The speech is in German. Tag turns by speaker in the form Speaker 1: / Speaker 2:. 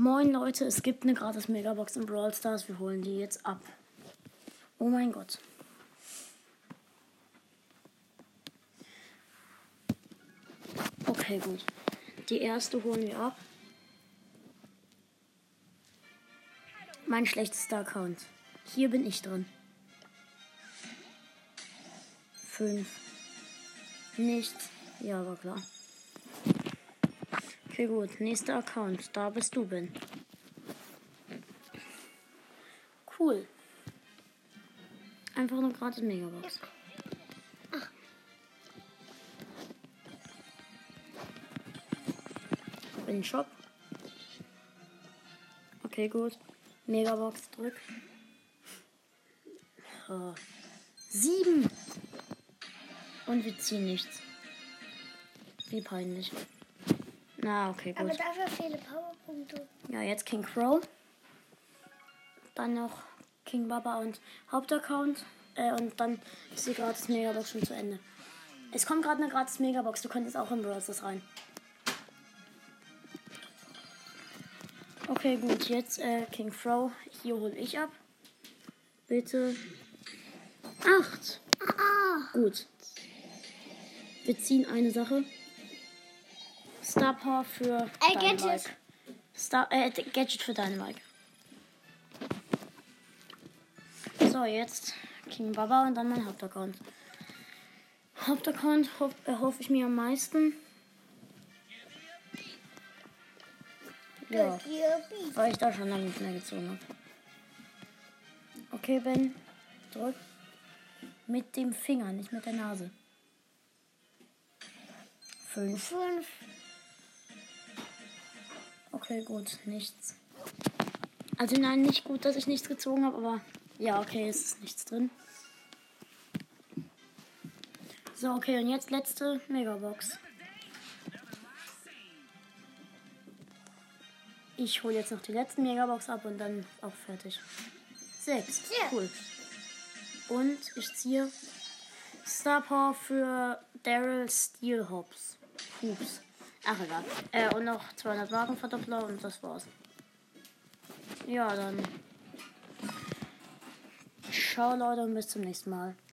Speaker 1: Moin Leute, es gibt eine gratis Megabox in Brawl Stars. Wir holen die jetzt ab. Oh mein Gott. Okay, gut. Die erste holen wir ab. Mein schlechtester Account. Hier bin ich drin. Fünf. Nichts. Ja, war klar. Okay, gut. Nächster Account. Da bist du, Ben. Cool. Einfach nur gratis Megabox. In den Shop. Okay, gut. Megabox drück. Oh. Sieben. Und wir ziehen nichts. Wie peinlich. Na, okay,
Speaker 2: Aber
Speaker 1: gut.
Speaker 2: dafür viele Powerpunkte.
Speaker 1: Ja, jetzt King Crow. Dann noch King Baba und Hauptaccount. Äh, und dann ist die gratis Megabox schon zu Ende. Es kommt gerade eine gratis Megabox. Du könntest auch in Brawl Stars rein. Okay, gut. Jetzt äh, King Crow. Hier hole ich ab. Bitte. Acht. Gut. Wir ziehen eine Sache. Star Power für
Speaker 2: Äh, Gadget.
Speaker 1: Dynamite. Star, äh, Gadget für Dynamite. So, jetzt King Baba und dann mein Hauptaccount. Hauptaccount hoff, äh, hoffe ich mir am meisten. Ja, weil ich da schon lange nicht mehr gezogen habe. Okay, Ben, drück. Mit dem Finger, nicht mit der Nase. Fünf.
Speaker 2: Fünf.
Speaker 1: Okay, gut, nichts. Also nein, nicht gut, dass ich nichts gezogen habe, aber ja, okay, es ist nichts drin. So, okay, und jetzt letzte Megabox. Ich hole jetzt noch die letzten Megabox ab und dann auch fertig. Sechs.
Speaker 2: Ja.
Speaker 1: Cool. Und ich ziehe Star Power für Daryl Steel Hops. Hoops. Ach egal. Äh, und noch 200 Wagenverdoppler und das war's. Ja, dann. Ciao Leute und bis zum nächsten Mal.